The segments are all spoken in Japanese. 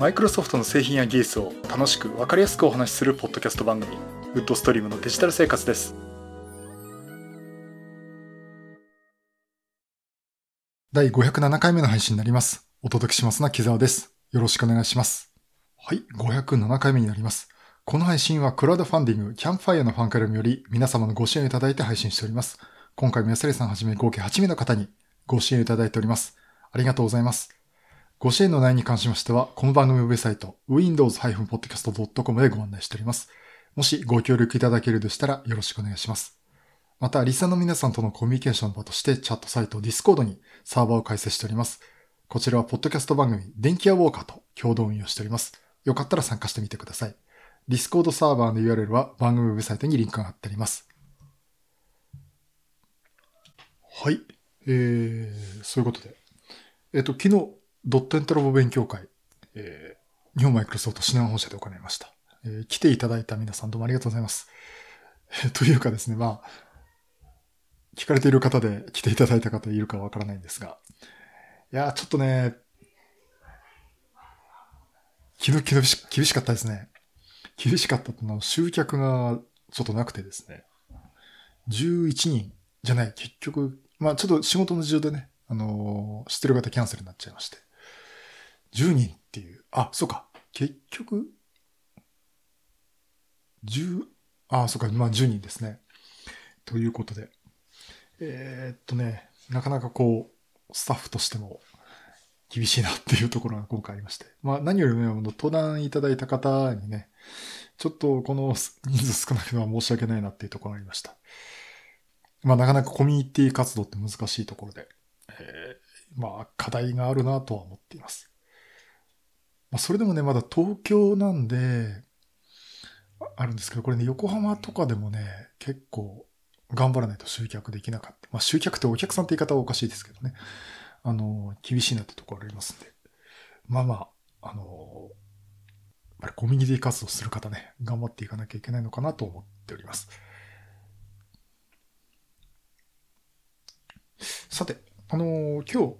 マイクロソフトの製品や技術を楽しく分かりやすくお話しするポッドキャスト番組ウッドストリームのデジタル生活です。第507回目の配信になります。お届けしますのは木澤です。よろしくお願いします。はい。507回目になります。この配信はクラウドファンディングキャンプファイアのファンクラブより皆様のご支援をいただいて配信しております。今回も安利さんはじめ合計8名の方にご支援をいただいております。ありがとうございますご支援の内容に関しましては、この番組ウェブサイト、windows-podcast.com でご案内しております。もしご協力いただけるでしたらよろしくお願いします。また、リサの皆さんとのコミュニケーションの場として、チャットサイト Discord にサーバーを開設しております。こちらは、ポッドキャスト番組、電気屋ウォーカーと共同運用しております。よかったら参加してみてください。Discord サーバーの URL は番組ウェブサイトにリンクが貼ってあります。はい。えー、そういうことで。えっ、と、昨日、ドットエントラボ勉強会、えー、日本マイクロソフトシナ本社で行いました。えー、来ていただいた皆さんどうもありがとうございます。えー、というかですね、まあ、聞かれている方で来ていただいた方いるかわからないんですが、いやちょっとね、厳し厳しかったですね。厳しかったってのは集客がちょっとなくてですね。11人じゃない、結局、まあちょっと仕事の事情でね、あのー、知ってる方キャンセルになっちゃいまして。10人っていう。あ、そうか。結局、10、あ、そうか。まあ10人ですね。ということで。えー、っとね、なかなかこう、スタッフとしても厳しいなっていうところが今回ありまして。まあ何よりもね登壇いただいた方にね、ちょっとこの人数少なくのは申し訳ないなっていうところがありました。まあなかなかコミュニティ活動って難しいところで、えー、まあ課題があるなとは思っています。まあ、それでもね、まだ東京なんで、あるんですけど、これね、横浜とかでもね、結構頑張らないと集客できなかった。まあ、集客ってお客さんって言い方はおかしいですけどね。あの、厳しいなってところありますんで。まあまあ、あの、やっぱりコミュニティ活動する方ね、頑張っていかなきゃいけないのかなと思っております。さて、あの今日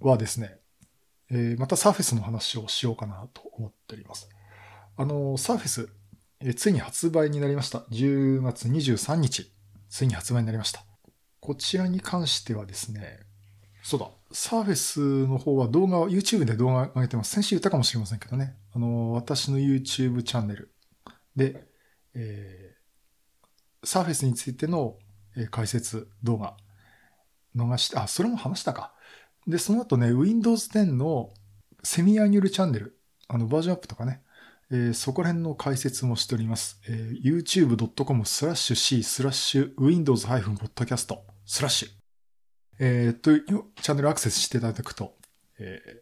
はですね、えー、またサーフェスの話をしようかなと思っております。あの、サーフェス、えー、ついに発売になりました。10月23日、ついに発売になりました。こちらに関してはですね、そうだ、サーフェスの方は動画を、YouTube で動画上げてます。先週言ったかもしれませんけどね。あの、私の YouTube チャンネルで、えー、サーフェスについての解説動画逃して、あ、それも話したか。で、その後ね、Windows 10のセミアニュルチャンネル、あの、バージョンアップとかね、えー、そこら辺の解説もしております。えー、youtube.com スラッシュ C スラッシュ windows-podcast スラッシュ。えー、というチャンネルアクセスしていただくと、えー、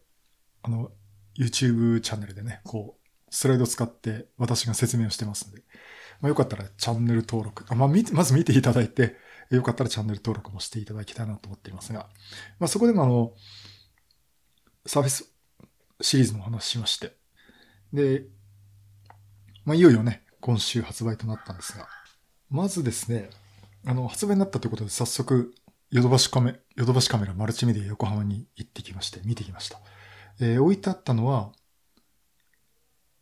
あの、YouTube チャンネルでね、こう、スライド使って私が説明をしてますんで、まあ、よかったらチャンネル登録、あまあ、まず見ていただいて、よかったらチャンネル登録もしていただきたいなと思っていますが、まあ、そこでもあの、サービスシリーズの話しまして、で、まあ、いよいよね、今週発売となったんですが、まずですね、あの、発売になったということで早速、ヨドバシカメ、ヨドバシカメラマルチメディア横浜に行ってきまして、見てきました。えー、置いてあったのは、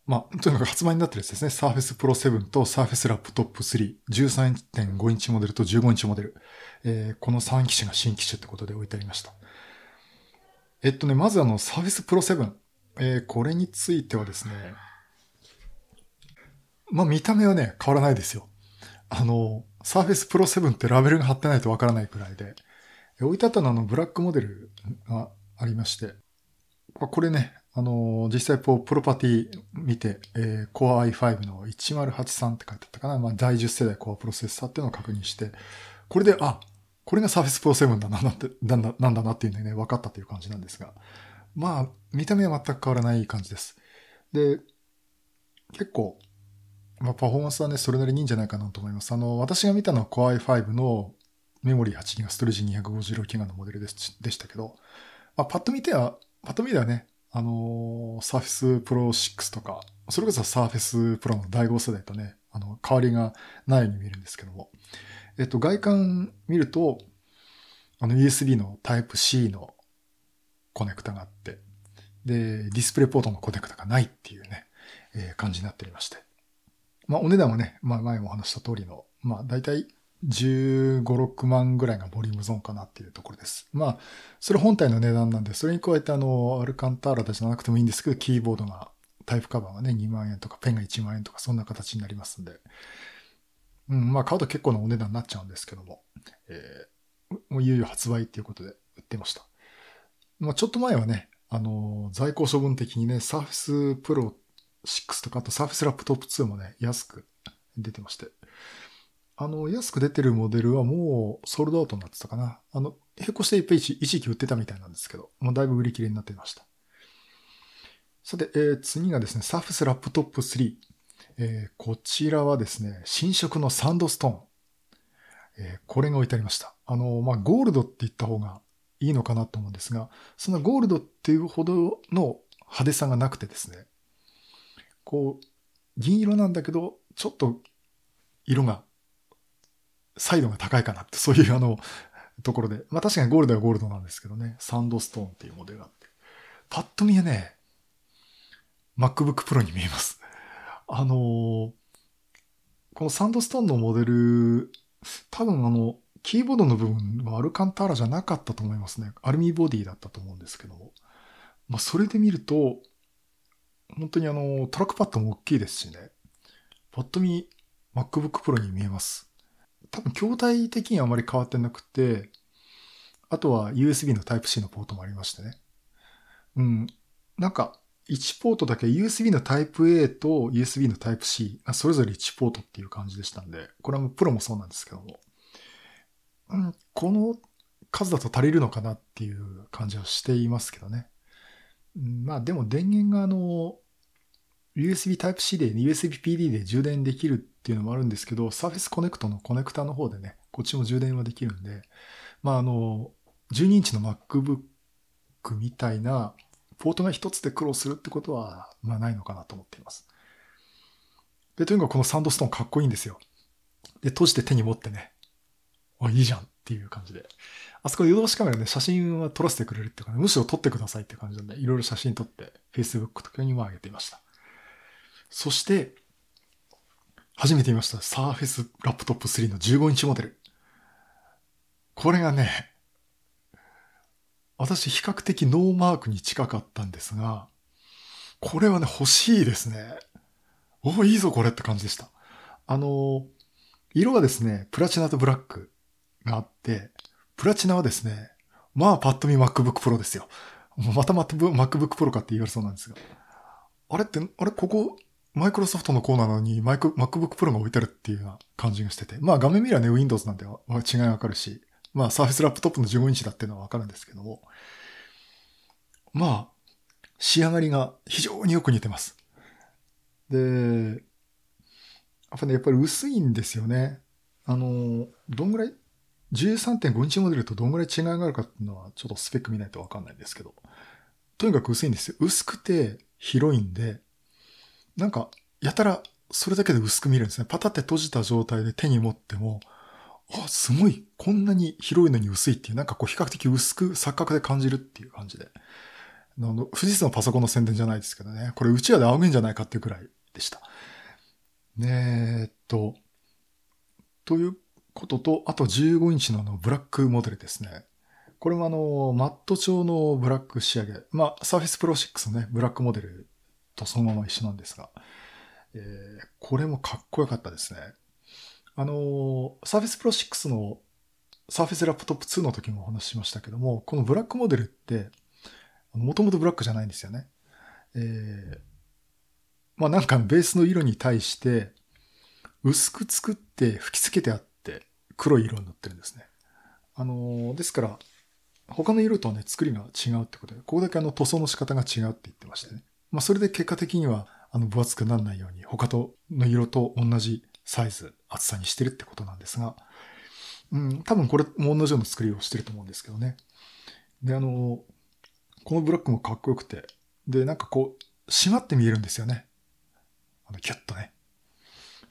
まあ、とにかく発売になってるやつですね。Surface Pro 7と Surface Laptop 3、13.5インチモデルと15インチモデル。えー、この3機種が新機種ってことで置いてありました。えっとね、まずあの Surface Pro 7。えー、これについてはですね、まあ見た目はね、変わらないですよ。あの、Surface Pro 7ってラベルが貼ってないとわからないくらいで、置いてあったのはあのブラックモデルがありまして、これね、あの、実際こう、プロパティ見て、えー、Core i5 の1083って書いてあったかな。まあ、第10世代 Core プロセッサーっていうのを確認して、これで、あ、これが Surface Pro 7だな、なん、だ、なんだなっていうのね、分かったという感じなんですが。まあ、見た目は全く変わらない感じです。で、結構、まあ、パフォーマンスはね、それなりにいいんじゃないかなと思います。あの、私が見たのは Core i5 のメモリー 8GB、ストレージ 256GB のモデルでしたけど、まあ、パッと見ては、パッと見ではね、あの、Surface Pro 6とか、それこそ Surface Pro の第5世代とね、あの、変わりがないように見えるんですけども。えっと、外観見ると、あの USB の Type-C のコネクタがあって、で、ディスプレイポートのコネクタがないっていうね、えー、感じになっておりまして。まあ、お値段はね、まあ、前もお話した通りの、まあ、大体15、6万ぐらいがボリュームゾーンかなっていうところです。まあ、それ本体の値段なんで、それに加えてあの、アルカンターラたちじゃなくてもいいんですけど、キーボードが、タイプカバーがね、2万円とか、ペンが1万円とか、そんな形になりますんで、うん、まあ、買うと結構なお値段になっちゃうんですけども、えー、もういよいよ発売っていうことで売ってました。まあ、ちょっと前はね、あの、在庫処分的にね、Surface Pro 6とか、あと Surface Laptop 2もね、安く出てまして。あの、安く出てるモデルはもうソールドアウトになってたかな。あの、並行して一時期売ってたみたいなんですけど、もうだいぶ売り切れになってました。さて、えー、次がですね、Surface Laptop 3。えー、こちらはですね、新色のサンドストーン。えー、これが置いてありました。あの、まあ、ゴールドって言った方がいいのかなと思うんですが、そのゴールドっていうほどの派手さがなくてですね、こう、銀色なんだけど、ちょっと色が、サイドが高いかなって、そういうあの、ところで。まあ確かにゴールドはゴールドなんですけどね、サンドストーンっていうモデルがあって。パッと見はね、MacBook Pro に見えます。あのー、このサンドストーンのモデル、多分あの、キーボードの部分はアルカンターラじゃなかったと思いますね。アルミボディだったと思うんですけども。まあ、それで見ると、本当にあの、トラックパッドも大きいですしね。パッと見、MacBook Pro に見えます。多分、筐体的にはあまり変わってなくて、あとは USB の Type-C のポートもありましてね。うん。なんか、1ポートだけ USB の Type-A と USB の Type-C、それぞれ1ポートっていう感じでしたんで、これはもうプロもそうなんですけども。うん、この数だと足りるのかなっていう感じはしていますけどね。まあでも電源があの、USB Type-C で USB PD で充電できるっていうのもあるんですけど、Surface Connect のコネクタの方でね、こっちも充電はできるんで、まああの、12インチの MacBook みたいな、ポートが一つで苦労するってことは、まあないのかなと思っています。で、とにかくこのサンドストーンかっこいいんですよ。で、閉じて手に持ってね、あ、いいじゃんっていう感じで。あそこ夜通しカメラで写真は撮らせてくれるっていうか、ね、むしろ撮ってくださいって感じなんで、いろいろ写真撮って、Facebook とかにも上げていました。そして、初めて見ました。Surface Laptop 3の15インチモデル。これがね、私比較的ノーマークに近かったんですが、これはね、欲しいですね。おいいぞこれって感じでした。あの、色はですね、プラチナとブラックがあって、プラチナはですね、まあパッと見 MacBook Pro ですよ。またまた MacBook Pro かって言われそうなんですが。あれって、あれここ、マイクロソフトのコーナーなのにマイク MacBook Pro が置いてあるっていうような感じがしてて。まあ画面見りゃね、Windows なんて違いわかるし、まあ Surface Laptop の15インチだっていうのはわかるんですけども。まあ、仕上がりが非常によく似てます。で、やっぱね、やっぱり薄いんですよね。あの、どんぐらい13.5インチモデルとどんぐらい違いがあるかっていうのはちょっとスペック見ないとわかんないんですけど、とにかく薄いんですよ。薄くて広いんで、なんか、やたらそれだけで薄く見えるんですね。パタって閉じた状態で手に持っても、あ、すごい、こんなに広いのに薄いっていう、なんかこう比較的薄く錯覚で感じるっていう感じで。あの、富士通のパソコンの宣伝じゃないですけどね。これうちわで仰げんじゃないかっていうくらいでした。ねえっと、ということと、あと15インチのあのブラックモデルですね。これもあの、マット調のブラック仕上げ。まあ、Surface Pro 6のね、ブラックモデルとそのまま一緒なんですが、えー、これもかっこよかったですね。あの、Surface Pro 6の Surface Laptop 2の時もお話ししましたけども、このブラックモデルって、もともとブラックじゃないんですよね。えー、まあなんかベースの色に対して、薄く作って吹き付けてあって黒い色になってるんですね。あの、ですから、他の色とはね、作りが違うってことで、ここだけあの塗装の仕方が違うって言ってましてね。まあ、それで結果的には、あの、分厚くならないように、他との色と同じサイズ、厚さにしてるってことなんですが、うん、多分これも同じような作りをしてると思うんですけどね。で、あの、このブラックもかっこよくて、で、なんかこう、締まって見えるんですよね。あの、キュッとね。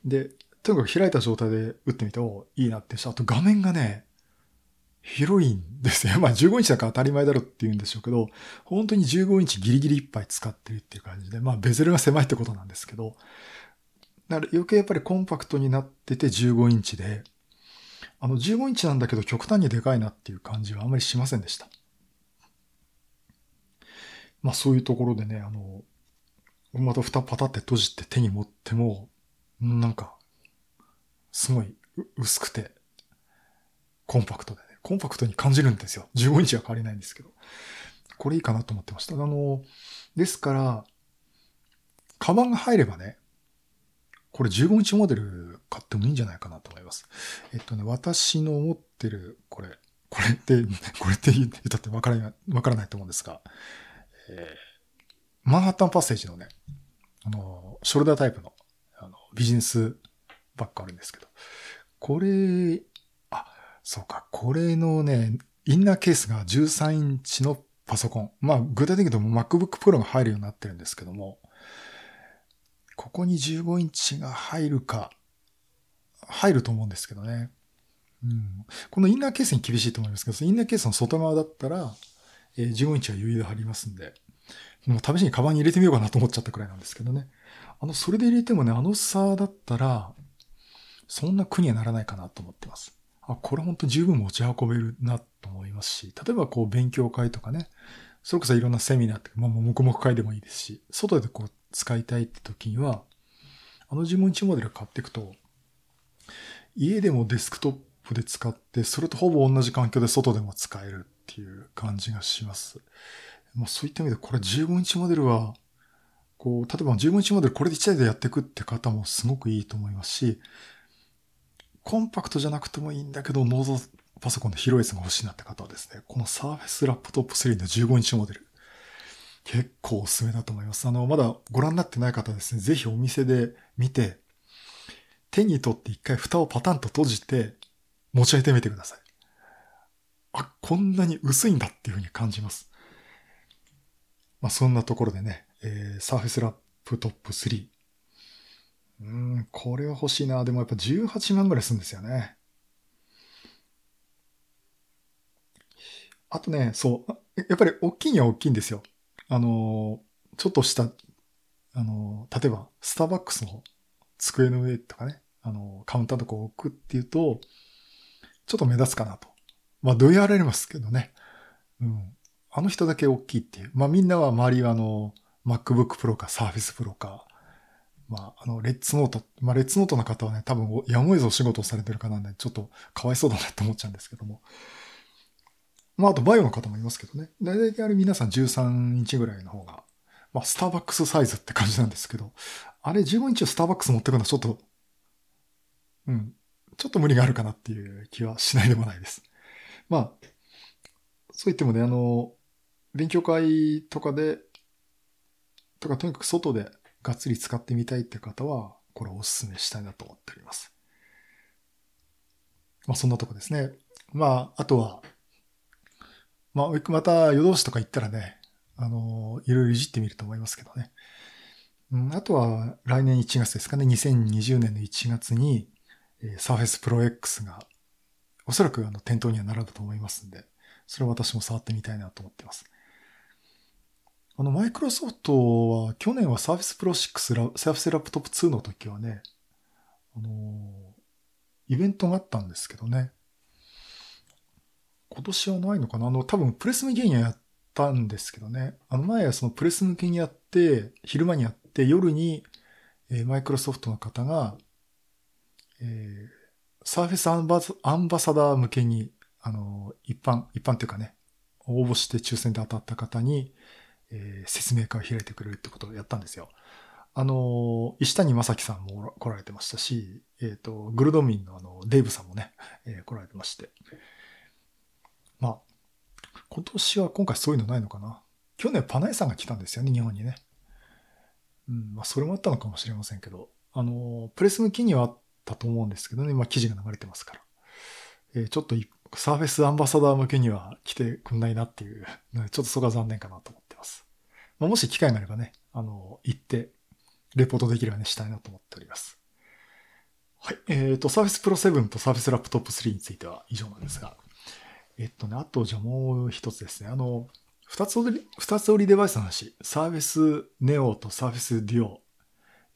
で、とにかく開いた状態で打ってみて、おいいなってしあと画面がね、広いんですよ。まあ15インチだから当たり前だろって言うんでしょうけど、本当に15インチギリギリいっぱい使ってるっていう感じで、まあベゼルが狭いってことなんですけど、だから余計やっぱりコンパクトになってて15インチで、あの15インチなんだけど極端にでかいなっていう感じはあまりしませんでした。まあそういうところでね、あの、また蓋パタって閉じて手に持っても、なんか、すごい薄くて、コンパクトでね、コンパクトに感じるんですよ。15インチは変わりないんですけど。これいいかなと思ってました。あの、ですから、カバンが入ればね、これ15インチモデル買ってもいいんじゃないかなと思います。えっとね、私の持ってる、これ、これって、これって言ったってわからない、わからないと思うんですが、えー、マンハッタンパッセージのね、あの、ショルダータイプの、あの、ビジネスバッグあるんですけど、これ、そうか、これのね、インナーケースが13インチのパソコン。まあ、具体的に言うと MacBook Pro が入るようになってるんですけども、ここに15インチが入るか、入ると思うんですけどね。うん、このインナーケースに厳しいと思いますけど、インナーケースの外側だったら、え、15インチは余裕で貼りますんで、もう試しにカバンに入れてみようかなと思っちゃったくらいなんですけどね。あの、それで入れてもね、あの差だったら、そんな苦にはならないかなと思ってます。あ、これ本当十分持ち運べるなと思いますし、例えばこう勉強会とかね、それこそいろんなセミナーって、まあ、黙々会でもいいですし、外でこう使いたいって時には、あの15インチモデル買っていくと、家でもデスクトップで使って、それとほぼ同じ環境で外でも使えるっていう感じがします。まあ、そういった意味で、これ15インチモデルは、こう、例えば15インチモデルこれで1台でやっていくって方もすごくいいと思いますし、コンパクトじゃなくてもいいんだけど、ノードパソコンの広いやつが欲しいなって方はですね、この Surface Laptop 3の15インチモデル、結構おすすめだと思います。あの、まだご覧になってない方はですね、ぜひお店で見て、手に取って一回蓋をパタンと閉じて、持ち上げてみてください。あ、こんなに薄いんだっていうふうに感じます。まあ、そんなところでね、えー、Surface Laptop 3。うん、これは欲しいな。でもやっぱ18万ぐらいするんですよね。あとね、そう。やっぱり大きいには大きいんですよ。あの、ちょっとした、あの、例えば、スターバックスの机の上とかね、あの、カウンターとか置くっていうと、ちょっと目立つかなと。まあ、どうやられますけどね。うん。あの人だけ大きいっていう。まあ、みんなは周りはあの、MacBook Pro か Surface Pro か、まあ、あの、レッツノート、まあ、レッツノートの方はね、多分、やむを得ずお仕事をされてる方なんで、ちょっとかわいそうだなって思っちゃうんですけども。まあ、あとバイオの方もいますけどね。大体あれ皆さん13インチぐらいの方が、まあ、スターバックスサイズって感じなんですけど、あれ15インチをスターバックス持ってくのはちょっと、うん、ちょっと無理があるかなっていう気はしないでもないです。まあ、そう言ってもね、あの、勉強会とかで、とかとにかく外でがっつり使ってみたいって方は、これをお勧めしたいなと思っております。まあそんなとこですね。まあ、あとは、まあ、また夜通しとか行ったらね、あの、いろいろいじってみると思いますけどね。うん、あとは来年1月ですかね、2020年の1月に、えー、Surface Pro X がおそらくあの店頭には並ぶと思いますんで、それは私も触ってみたいなと思ってます。あの、マイクロソフトは去年は Surface Pro 6、Surface Laptop 2の時はね、あのイベントがあったんですけどね、今年はないのかな？あの、多分プレス向けにはやったんですけどね。あの前はそのプレス向けにやって、昼間にやって、夜に、えー、マイクロソフトの方が、えー、サーフェスアンバアンバサダー向けに、あの、一般、一般っていうかね、応募して抽選で当たった方に、えー、説明会を開いてくれるってことをやったんですよ。あの、石谷正樹さんも来られてましたし、えっ、ー、と、グルドミンのあの、デイブさんもね、えー、来られてまして。まあ、今年は今回そういうのないのかな。去年パナエさんが来たんですよね、日本にね。うん、まあ、それもあったのかもしれませんけど、あの、プレス向きにはあったと思うんですけどね、まあ、記事が流れてますから。えー、ちょっとサーフェスアンバサダー向けには来てくんないなっていう、ちょっとそこが残念かなとま。あ、もし機会があればね、あの、行って、レポートできるようにしたいなと思っております。はい。えっ、ー、と、サーフェスプロ7とサーフェスラップトップ3については以上なんですが、えっとね、あとじゃあもう一つですね。あの、二つ折り、二つ折りデバイスの話。サーフェスネオとサーフェスデュオ。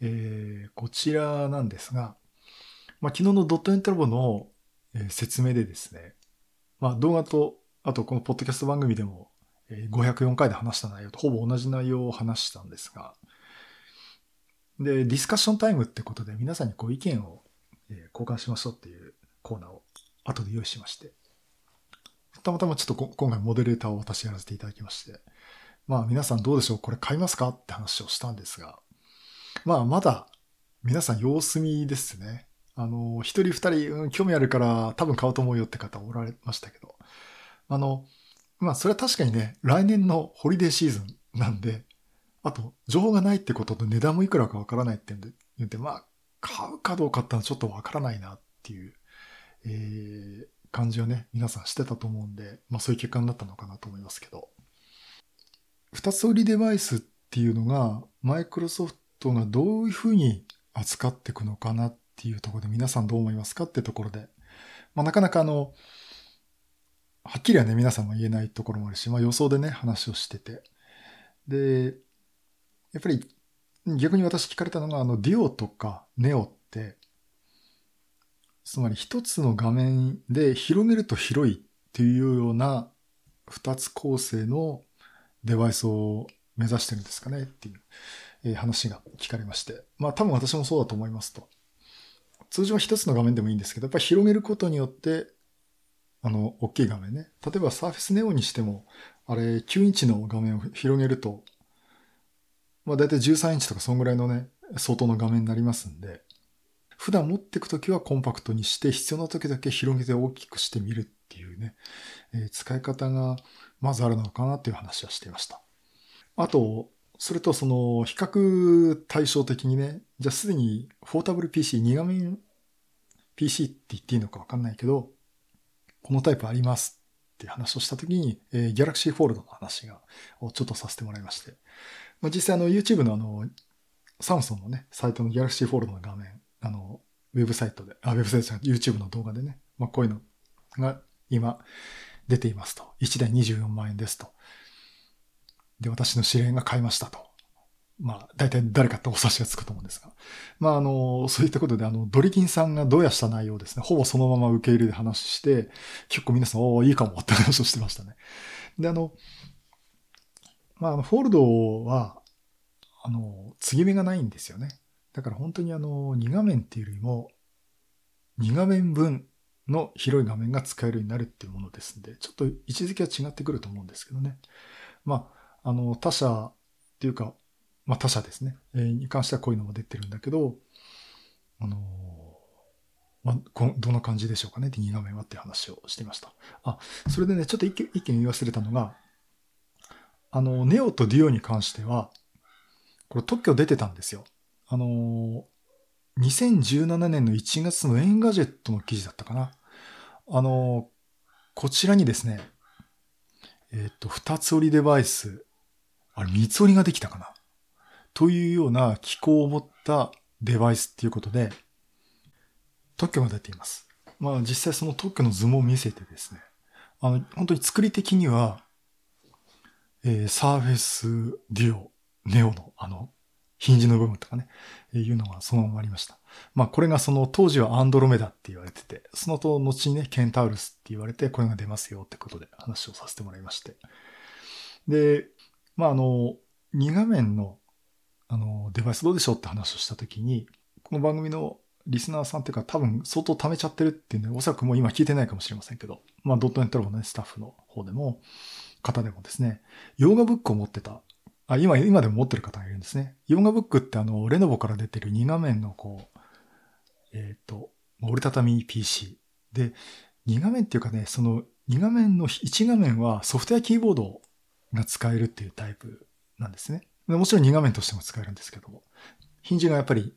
えー、こちらなんですが、まあ、昨日のドット NTラボの説明でですね、まあ、動画と、あとこのポッドキャスト番組でも504回で話した内容とほぼ同じ内容を話したんですが、で、ディスカッションタイムってことで皆さんにこう意見を交換しましょうっていうコーナーを後で用意しまして、たまたまちょっと今回モデレーターを私やらせていただきまして、まあ皆さんどうでしょう？これ買いますか？って話をしたんですが、まあまだ皆さん様子見ですね。あの、一人二人、うん、興味あるから多分買うと思うよって方おられましたけど、あの、まあそれは確かにね、来年のホリデーシーズンなんで、あと、情報がないってことと値段もいくらかわからないって言うんで、まあ、買うかどうかってのはちょっとわからないなっていう、えー、感じをね、皆さんしてたと思うんで、まあそういう結果になったのかなと思いますけど。二つ折りデバイスっていうのが、マイクロソフトがどういうふうに扱っていくのかなっていうところで皆さんどう思いますかってところで、まあなかなかあの、はっきりはね、皆さんも言えないところもあるし、まあ予想でね、話をしてて。で、やっぱり逆に私聞かれたのが、あの、デュオとかネオって、つまり一つの画面で広げると広いっていうような二つ構成のデバイスを目指してるんですかねっていう、話が聞かれまして。まあ多分私もそうだと思いますと。通常は一つの画面でもいいんですけど、やっぱり広げることによって、あの、大きい画面ね。例えば Surface Neo にしても、あれ9インチの画面を広げるとまあ大体13インチとかそんぐらいのね、相当の画面になりますんで、普段持っていくときはコンパクトにして、必要な時だけ広げて大きくしてみるっていうね、えー、使い方がまずあるのかなっていう話はしていました。あと、それとその比較対照的にね、じゃあすでにフォータブル PC、2画面 PC って言っていいのかわかんないけど、このタイプありますって話をしたときに、えー、Galaxy Fold の話が、をちょっとさせてもらいまして。まあ、実際あの YouTube のあの、サムソンのね、サイトの Galaxy Fold の画面、あの、ウェブサイトで、あ、ウェブサイトじゃなくて YouTube の動画でね、まあ、こういうのが今出ていますと。1台24万円ですと。で、私の指令が買いましたと。まあ、大体誰かってお察しがつくと思うんですが。まあ、あの、そういったことで、あの、ドリキンさんがどうやした内容をですね、ほぼそのまま受け入れで話して、結構皆さん、おおいいかもって話をしてましたね。で、あの、まあ、あの、フォールドは、あの、継ぎ目がないんですよね。だから本当にあの、2画面っていうよりも、2画面分の広い画面が使えるようになるっていうものですんで、ちょっと位置づけは違ってくると思うんですけどね。まあ、あの、他社っていうか、まあ他社ですね。えー、に関してはこういうのも出てるんだけど、あのまあ、どんな感じでしょうかね、2画面はっていう話をしていました。あ、それでね、ちょっと一件言い忘れたのが、あの、ネオとデュオに関しては、これ特許出てたんですよ。あの、2017年の1月のエンガジェットの記事だったかな。あの、こちらにですね、えっ、と、二つ折りデバイス、あれ、三つ折りができたかな。というような機構を持ったデバイスっていうことで、特許が出ています。まあ実際その特許の図も見せてですね、あの、本当に作り的には、えー、サーフェスデュオ、ネオのあの、ヒンジの部分とかね、えー、いうのがそのままありました。まあこれがその当時はアンドロメダって言われてて、その後後にね、ケンタウルスって言われて、これが出ますよってことで話をさせてもらいまして。で、まああの、2画面のあの、デバイスどうでしょうって話をしたときに、この番組のリスナーさんっていうか多分相当貯めちゃってるっていうんで、おそらくもう今聞いてないかもしれませんけど、まあドットネットラボの、ね、スタッフの方でも、方でもですね、ヨガブックを持ってた。あ、今、今でも持ってる方がいるんですね。ヨガブックってあの、レノボから出てる2画面のこう、えっ、ー、と、折りたたみ PC。で、2画面っていうかね、その2画面の1画面はソフトウェアキーボードが使えるっていうタイプなんですね。もちろん2画面としても使えるんですけども、ヒンジがやっぱり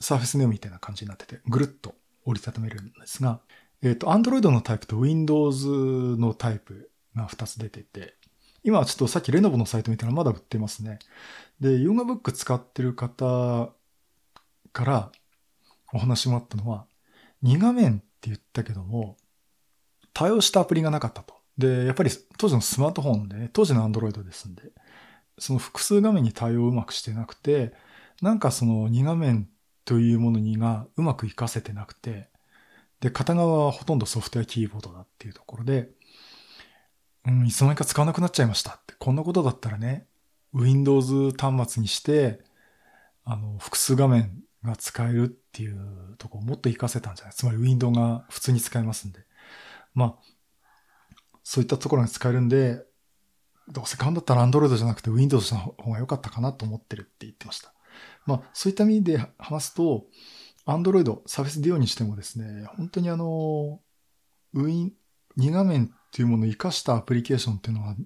サーフェスネオみたいな感じになってて、ぐるっと折りたためるんですが、えっ、ー、と、Android のタイプと Windows のタイプが2つ出てて、今はちょっとさっきレノボのサイト見たらまだ売ってますね。で、ヨガブック使ってる方からお話もあったのは、2画面って言ったけども、対応したアプリがなかったと。で、やっぱり当時のスマートフォンで、ね、当時の Android ですんで、その複数画面に対応をうまくしてなくて、なんかその2画面というものにがうまく活かせてなくて、で、片側はほとんどソフトウェアキーボードだっていうところで、うん、いつの間にか使わなくなっちゃいましたって。こんなことだったらね、Windows 端末にして、あの、複数画面が使えるっていうとこをもっと活かせたんじゃない？つまり Windows が普通に使えますんで。まあ、そういったところが使えるんで、どうせ買うんだったら Android じゃなくて Windows の方が良かったかなと思ってるって言ってました。まあ、そういった意味で話すと、Android、サーフェスディオにしてもですね、本当にあの、Win、2画面っていうものを活かしたアプリケーションっていうのは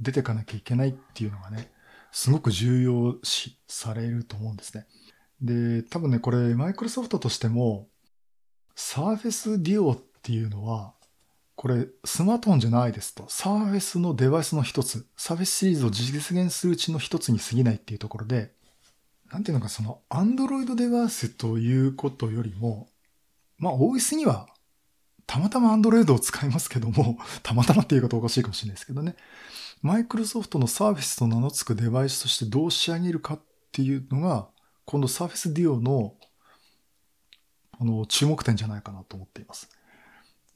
出てかなきゃいけないっていうのがね、すごく重要視されると思うんですね。で、多分ね、これ、マイクロソフトとしても、サーフェスディオっていうのは、これ、スマートフォンじゃないですと、サーフェスのデバイスの一つ、サーフェスシリーズを実現するうちの一つに過ぎないっていうところで、なんていうのか、その、アンドロイドデバイスということよりも、まあ、OS には、たまたまアンドロイドを使いますけども、たまたまっていうことおかしいかもしれないですけどね。マイクロソフトのサーフェスと名の付くデバイスとしてどう仕上げるかっていうのが、今度サーフェスディオの、あの、注目点じゃないかなと思っています。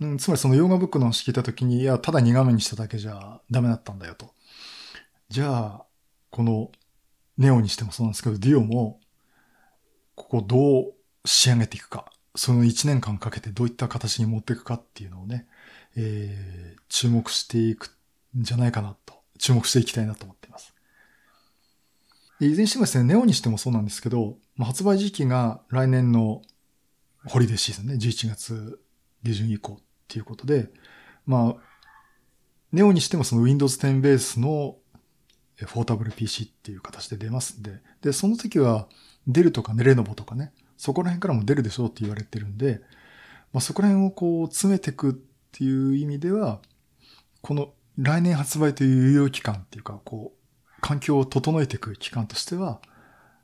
うん、つまりそのヨガブックの話聞いたときに、いや、ただ2画面にしただけじゃダメだったんだよと。じゃあ、このネオにしてもそうなんですけど、ディオも、ここどう仕上げていくか。その1年間かけてどういった形に持っていくかっていうのをね、えー、注目していくんじゃないかなと、注目していきたいなと思っています。いずれにしてもですね、ネオにしてもそうなんですけど、まあ、発売時期が来年のホリデーシーズンね、11月下旬以降っていうことで、まあ、ネオにしてもその Windows 10ベースのフォータブル PC っていう形で出ますんで、で、その時はデルとかネレノボとかね、そこら辺からも出るでしょうって言われてるんで、まあ、そこら辺をこう詰めていくっていう意味では、この来年発売という有用期間っていうか、こう、環境を整えていく期間としては、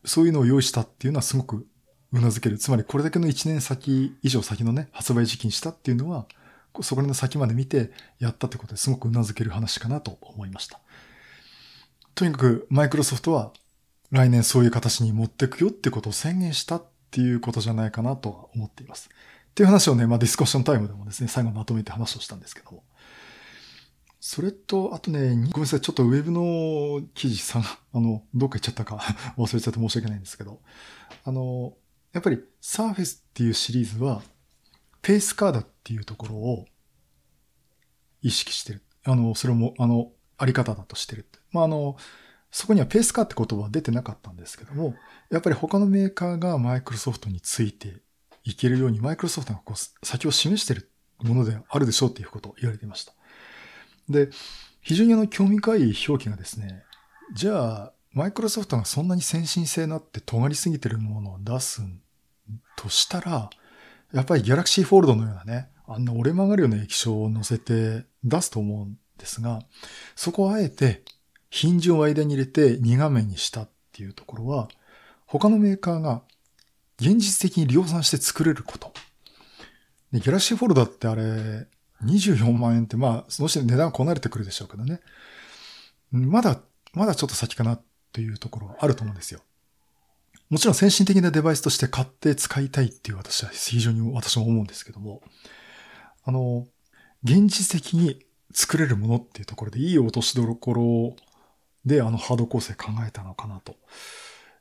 そういうのを用意したっていうのはすごく頷ける。つまりこれだけの1年先以上先のね、発売時期にしたっていうのは、そこらの先まで見てやったってことですごく頷ける話かなと思いました。とにかくマイクロソフトは来年そういう形に持っていくよってことを宣言したっていうことじゃないかなとは思っています。っていう話をね、まあディスカッションタイムでもですね、最後まとめて話をしたんですけども。それと、あとね、ごめんなさい、ちょっとウェブの記事さん、あの、どっか行っちゃったか 忘れちゃって申し訳ないんですけど、あの、やっぱりサーフェスっていうシリーズは、ペースカードっていうところを意識してる。あの、それも、あの、あり方だとしてる。まあ、あの、そこにはペースカーって言葉は出てなかったんですけども、やっぱり他のメーカーがマイクロソフトについていけるように、マイクロソフトがこう先を示してるものであるでしょうっていうことを言われていました。で、非常にあの興味深い表記がですね、じゃあ、マイクロソフトがそんなに先進性になって尖りすぎてるものを出すとしたら、やっぱりギャラクシーフォールドのようなね、あんな折れ曲がるような液晶を乗せて出すと思うんですが、そこをあえてヒンジを間に入れて2画面にしたっていうところは、他のメーカーが現実的に量産して作れること。で、ギャラクシーフォールドってあれ、24万円って、まあ、その時値段こなれてくるでしょうけどね。まだ、まだちょっと先かなっていうところあると思うんですよ。もちろん先進的なデバイスとして買って使いたいっていう私は非常に私も思うんですけども、あの、現実的に作れるものっていうところでいい落としどころであのハード構成考えたのかなと。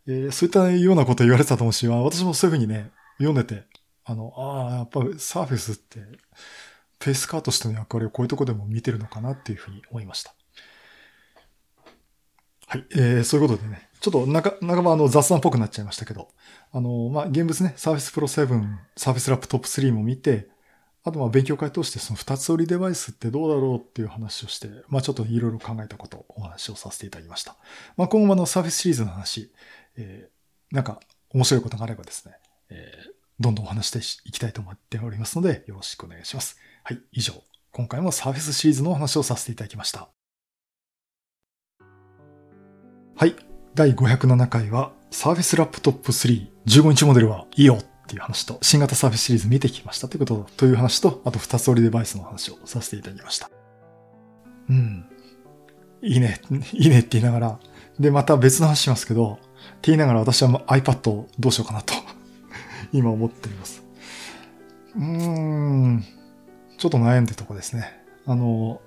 えー、そういったようなこと言われてたと思うし、私もそういうふうにね、読んでて、あの、ああ、やっぱサーフェスってペースカーとしての役割をこういうとこでも見てるのかなっていうふうに思いました。はい。えー、そういうことでね、ちょっと中、半ばあの雑談っぽくなっちゃいましたけど、あの、まあ、現物ね、サーフェスプロ7、サーフェスラップトップ3も見て、あとまあ勉強会通してその二つ折りデバイスってどうだろうっていう話をして、まあちょっといろいろ考えたことをお話をさせていただきました。まあ今後のサーフェスシリーズの話、えー、なんか面白いことがあればですね、えー、どんどんお話していきたいと思っておりますので、よろしくお願いします。はい、以上。今回もサーフェスシリーズのお話をさせていただきました。はい、第507回は、サーフェスラップトップ3、15インチモデルはいいよっていう話と、新型サーフェスシリーズ見てきましたということ、という話と、あと二つ折りデバイスの話をさせていただきました。うん。いいね、いいねって言いながら、で、また別の話しますけど、って言いながら私は iPad をどうしようかなと 今思っています。うーん、ちょっと悩んでるとこですね。あの、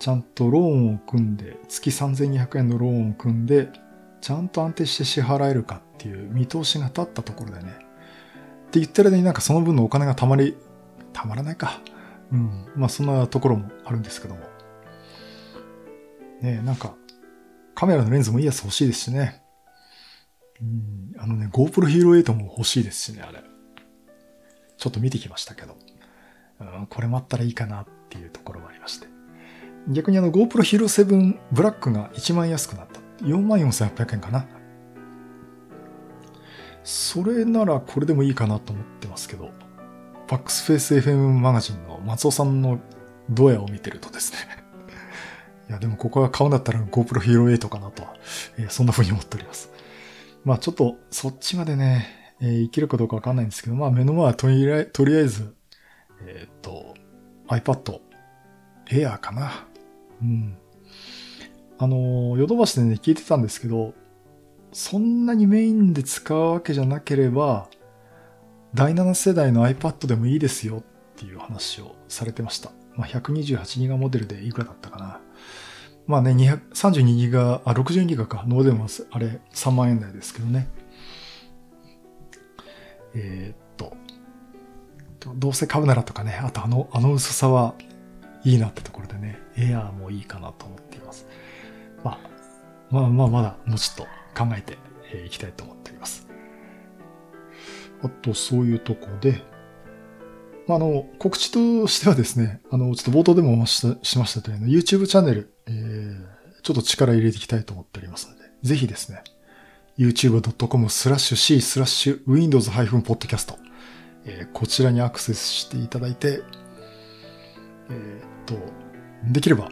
ちゃんとローンを組んで、月3200円のローンを組んで、ちゃんと安定して支払えるかっていう見通しが立ったところでね。って言ってる間になんかその分のお金がたまり、たまらないか。うん。まあそんなところもあるんですけども。ねなんか、カメラのレンズもいいやつ欲しいですしね。うん、あのね、GoPro Hero 8も欲しいですしね、あれ。ちょっと見てきましたけど。うん、これもあったらいいかなっていうところもありまして。逆にあの GoPro Hero 7ブラックが1万円安くなった。44,800円かな。それならこれでもいいかなと思ってますけど、バックスフェイス FM マガジンの松尾さんのドヤを見てるとですね いや、でもここは買うんだったら GoPro Hero 8かなとは、えー、そんな風に思っております。まあちょっとそっちまでね、えー、いけるかどうかわかんないんですけど、まあ目の前はとりあえず、えっ、と、iPad Air かな。うん。あの、ヨドバシでね、聞いてたんですけど、そんなにメインで使うわけじゃなければ、第7世代の iPad でもいいですよっていう話をされてました。まあ、128ギガモデルでいくらだったかな。まあね、32ギガ、あ、62ギガか、ノーデンはあれ3万円台ですけどね。えー、っと、どうせ買うならとかね、あとあの、あの薄さはいいなってところでね、エアーもいいかなと思っています。まあ、まあまあまだもうちょっと考えていきたいと思っております。あと、そういうとこで、まあ、あの、告知としてはですね、あの、ちょっと冒頭でもしましたというの YouTube チャンネル、えー、ちょっと力入れていきたいと思っておりますので、ぜひですね、youtube.com スラッシュ c スラッシュ windows-podcast、えー、こちらにアクセスしていただいて、えー、と、できれば、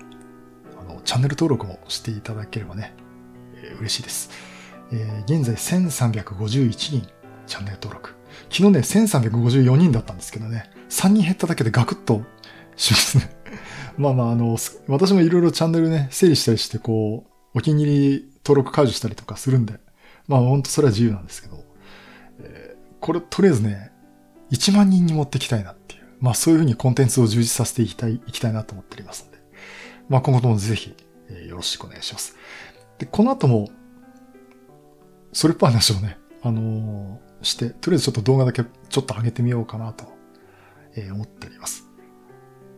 あの、チャンネル登録もしていただければね、えー、嬉しいです。えー、現在1351人チャンネル登録。昨日ね、1354人だったんですけどね、3人減っただけでガクッとしますね。まあまあ、あの、私もいろいろチャンネルね、整理したりして、こう、お気に入り登録解除したりとかするんで、まあ本当それは自由なんですけど、えー、これとりあえずね、1万人に持ってきたいな、まあそういうふうにコンテンツを充実させていきたい、いきたいなと思っておりますので、まあ今後ともぜひ、え、よろしくお願いします。で、この後も、それっぽい話をね、あのー、して、とりあえずちょっと動画だけちょっと上げてみようかなと、え、思っております。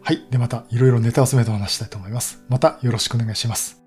はい。で、またいろいろネタ集めと話したいと思います。またよろしくお願いします。